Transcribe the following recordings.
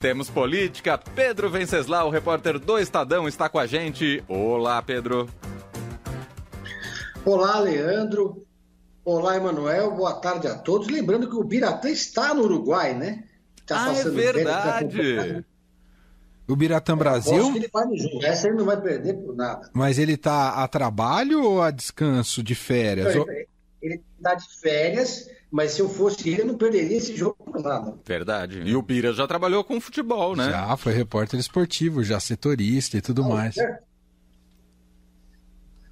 Temos política. Pedro Venceslau, o repórter do Estadão, está com a gente. Olá, Pedro. Olá, Leandro. Olá, Emanuel. Boa tarde a todos. Lembrando que o Biratã está no Uruguai, né? Tá ah, é verdade. O Biratã Brasil? ele vai no jogo. Essa ele não vai perder por nada. Mas ele está a trabalho ou a descanso de férias? Ele está de férias mas se eu fosse ele, eu não perderia esse jogo por nada. Verdade. E o Pira já trabalhou com futebol, né? Já, foi repórter esportivo, já setorista e tudo ah, mais. É.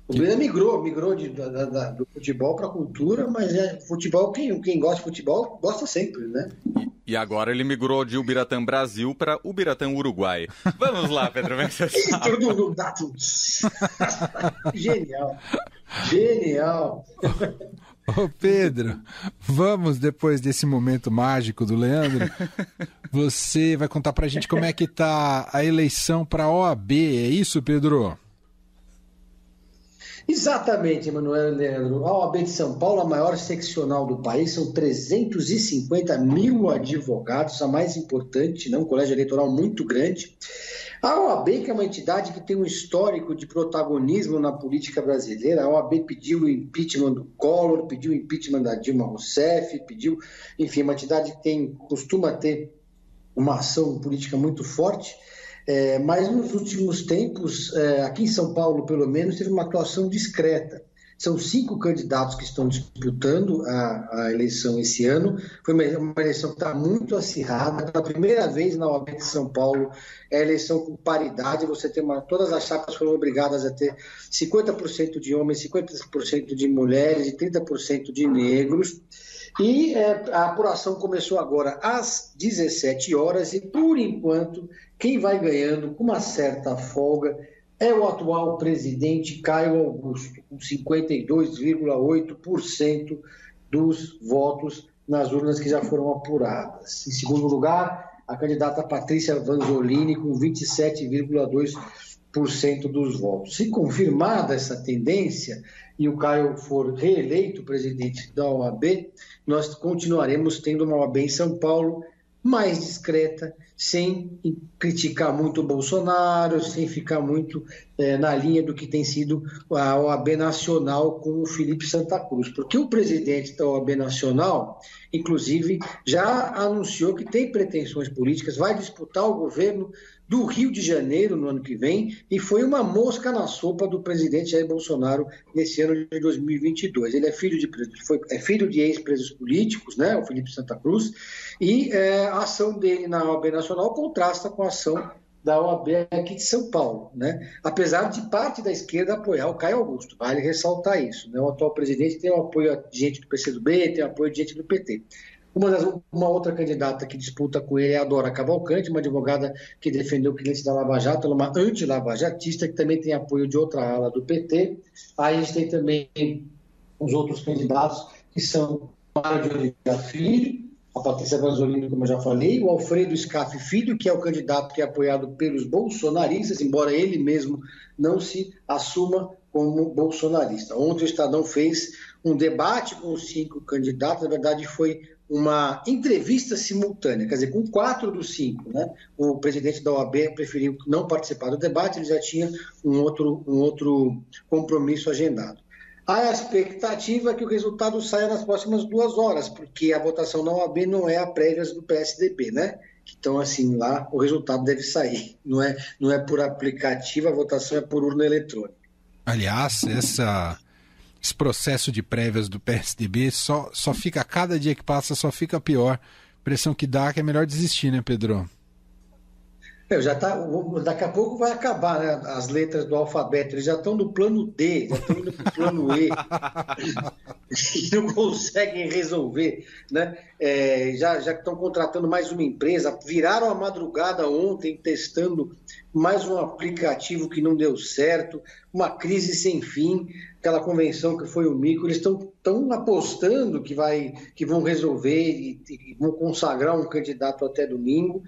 O Bira migrou, migrou de, da, da, do futebol para a cultura, mas é futebol, quem, quem gosta de futebol gosta sempre, né? E, e agora ele migrou de Ubiratã Brasil para Ubiratã Uruguai. Vamos lá, Pedro Genial. Genial. Ô Pedro, vamos depois desse momento mágico do Leandro, você vai contar pra gente como é que tá a eleição para a OAB, é isso, Pedro? Exatamente, Emanuel Leandro. A OAB de São Paulo, a maior seccional do país, são 350 mil advogados, a mais importante, né? um colégio eleitoral muito grande. A OAB, que é uma entidade que tem um histórico de protagonismo na política brasileira, a OAB pediu o impeachment do Collor, pediu o impeachment da Dilma Rousseff, pediu, enfim, uma entidade que tem, costuma ter uma ação política muito forte, é, mas nos últimos tempos, é, aqui em São Paulo, pelo menos, teve uma atuação discreta. São cinco candidatos que estão disputando a, a eleição esse ano. Foi uma, uma eleição que está muito acirrada. Pela primeira vez na OAB de São Paulo, é eleição com paridade. Você tem uma, todas as chapas foram obrigadas a ter 50% de homens, 50% de mulheres e 30% de negros. E é, a apuração começou agora às 17 horas e, por enquanto, quem vai ganhando com uma certa folga é o atual presidente Caio Augusto, com 52,8% dos votos nas urnas que já foram apuradas. Em segundo lugar, a candidata Patrícia Vanzolini, com 27,2% dos votos. Se confirmada essa tendência e o Caio for reeleito presidente da OAB, nós continuaremos tendo uma OAB em São Paulo mais discreta, sem criticar muito o Bolsonaro, sem ficar muito é, na linha do que tem sido a OAB Nacional com o Felipe Santa Cruz. Porque o presidente da OAB Nacional, inclusive, já anunciou que tem pretensões políticas, vai disputar o governo do Rio de Janeiro no ano que vem e foi uma mosca na sopa do presidente Jair Bolsonaro nesse ano de 2022. Ele é filho de, foi, é filho de ex-presos políticos, né, o Felipe Santa Cruz, e é, a ação dele na OAB Nacional contrasta com a ação da OAB aqui de São Paulo, né? apesar de parte da esquerda apoiar o Caio Augusto, vale ressaltar isso. Né? O atual presidente tem o apoio de gente do PCdoB, tem o apoio de gente do PT. Uma, das, uma, outra candidata que disputa com ele é a Dora Cavalcante, uma advogada que defendeu clientes da Lava Jato, uma anti-lavajatista, que também tem apoio de outra ala do PT. Aí a gente tem também os outros candidatos, que são Mário de Oliveira Filho, a Patrícia Vanzolini, como eu já falei, o Alfredo Scaff Filho, que é o candidato que é apoiado pelos bolsonaristas, embora ele mesmo não se assuma como bolsonarista. Ontem o Estadão fez um debate com os cinco candidatos, na verdade foi uma entrevista simultânea, quer dizer, com quatro dos cinco. Né? O presidente da OAB preferiu não participar do debate, ele já tinha um outro, um outro compromisso agendado. A expectativa é que o resultado saia nas próximas duas horas, porque a votação na OAB não é a prévias do PSDB, né? Então, assim, lá o resultado deve sair. Não é, não é por aplicativo, a votação é por urna eletrônica. Aliás, essa esse processo de prévias do PSDB só, só fica, cada dia que passa, só fica pior. Pressão que dá que é melhor desistir, né, Pedro? Eu já tá, daqui a pouco vai acabar né, as letras do alfabeto. Eles já estão no plano D, já estão indo para o plano E. e não conseguem resolver. Né? É, já, já estão contratando mais uma empresa. Viraram a madrugada ontem testando mais um aplicativo que não deu certo. Uma crise sem fim. Aquela convenção que foi o mico. Eles estão apostando que, vai, que vão resolver e, e vão consagrar um candidato até domingo.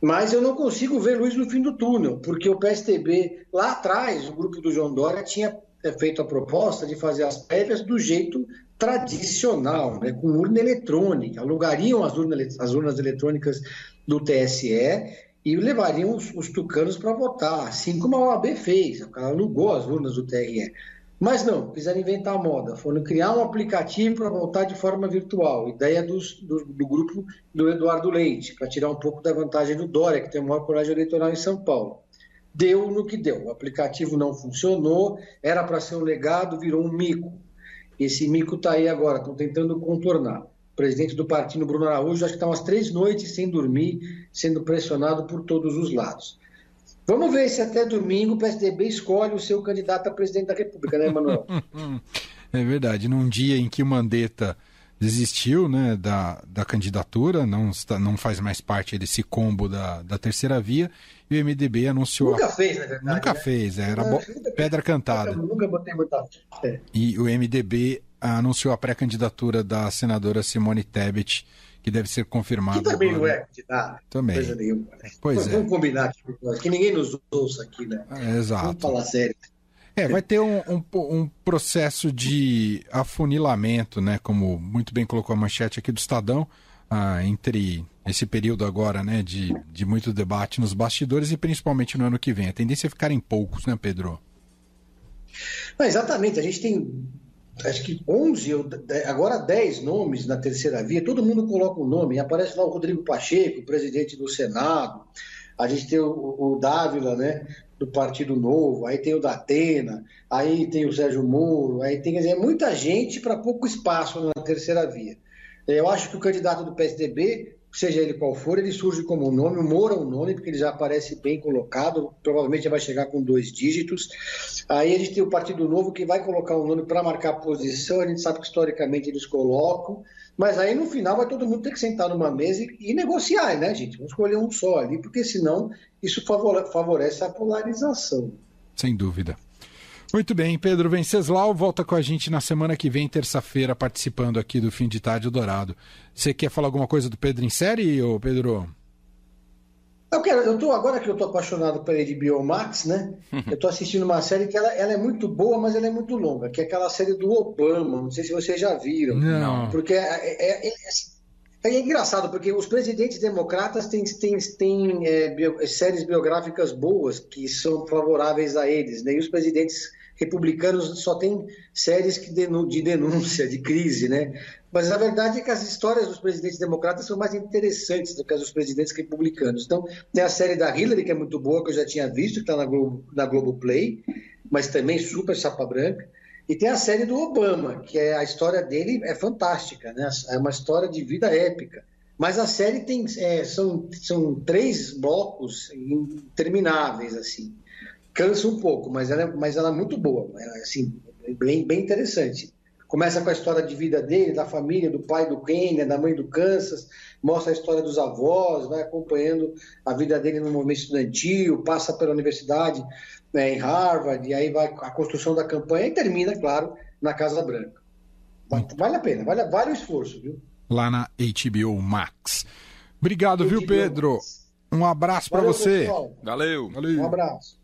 Mas eu não consigo ver luz no fim do túnel, porque o PSTB, lá atrás, o grupo do João Dória tinha feito a proposta de fazer as prévias do jeito tradicional, né, com urna eletrônica, alugariam as urnas, as urnas eletrônicas do TSE e levariam os, os tucanos para votar, assim como a OAB fez, ela alugou as urnas do TRE. Mas não, quiseram inventar a moda, foram criar um aplicativo para votar de forma virtual, ideia dos, do, do, grupo do Eduardo Leite, para tirar um pouco da vantagem do Dória, que tem o maior colégio eleitoral em São Paulo. Deu no que deu, o aplicativo não funcionou, era para ser um legado, virou um mico. Esse mico está aí agora, estão tentando contornar. O presidente do partido, Bruno Araújo, acho que está umas três noites sem dormir, sendo pressionado por todos os lados. Vamos ver se até domingo o PSDB escolhe o seu candidato a presidente da República, né, Manuel? é verdade. Num dia em que o Mandetta desistiu né, da, da candidatura, não, está, não faz mais parte desse combo da, da terceira via, e o MDB anunciou. Nunca a... fez, na verdade. Nunca né? fez, era bo... pedra cantada. Nunca, nunca botei muita. É. E o MDB anunciou a pré-candidatura da senadora Simone Tebet, que deve ser confirmada. Que também agora. não é candidata. Também. Coisa nenhuma. Né? Pois é. Vamos combinar aqui, que ninguém nos ouça aqui, né? É, exato. Vamos falar sério. É, vai ter um, um, um, processo de afunilamento, né? Como muito bem colocou a manchete aqui do Estadão, ah, entre esse período agora, né? De, de muito debate nos bastidores e principalmente no ano que vem. A tendência é ficar em poucos, né, Pedro? Não, exatamente. A gente tem acho que 11, agora 10 nomes na terceira via, todo mundo coloca um nome, aparece lá o Rodrigo Pacheco, presidente do Senado, a gente tem o, o Dávila, né, do Partido Novo, aí tem o da Atena, aí tem o Sérgio Moro, aí tem, dizer, muita gente para pouco espaço na terceira via. Eu acho que o candidato do PSDB, seja ele qual for, ele surge como um nome, o é um nome, porque ele já aparece bem colocado, provavelmente vai chegar com dois dígitos. Aí a gente tem o Partido Novo que vai colocar um nome para marcar posição, a gente sabe que historicamente eles colocam, mas aí no final vai todo mundo ter que sentar numa mesa e negociar, né, gente? Vamos escolher um só ali, porque senão isso favorece a polarização. Sem dúvida. Muito bem, Pedro Venceslau volta com a gente na semana que vem, terça-feira, participando aqui do Fim de Tarde Dourado. Você quer falar alguma coisa do Pedro em série, ou Pedro? Eu quero, eu tô, agora que eu tô apaixonado pela HBO Max, né? Eu tô assistindo uma série que ela, ela, é muito boa, mas ela é muito longa, que é aquela série do Obama. Não sei se vocês já viram. Não. Porque é, é, é, é, é engraçado, porque os presidentes democratas têm, têm, têm é, bio, séries biográficas boas que são favoráveis a eles, né? E os presidentes republicanos só têm séries de denúncia, de crise, né? Mas a verdade é que as histórias dos presidentes democratas são mais interessantes do que as dos presidentes republicanos. Então, tem a série da Hillary, que é muito boa, que eu já tinha visto, que está na, Globo, na Globoplay, mas também super chapa branca. E tem a série do Obama, que é a história dele é fantástica, né? É uma história de vida épica. Mas a série tem é, são, são três blocos intermináveis assim. Cansa um pouco, mas ela, é, mas ela é muito boa, é, assim, bem, bem interessante. Começa com a história de vida dele, da família, do pai do Quênia, da mãe do Kansas, mostra a história dos avós, vai acompanhando a vida dele no movimento estudantil, passa pela universidade né, em Harvard, e aí vai a construção da campanha e termina, claro, na Casa Branca. Vale a pena, vale, vale o esforço, viu? Lá na HBO Max. Obrigado, HBO viu, Pedro? Max. Um abraço para você. Valeu. Valeu. Um abraço.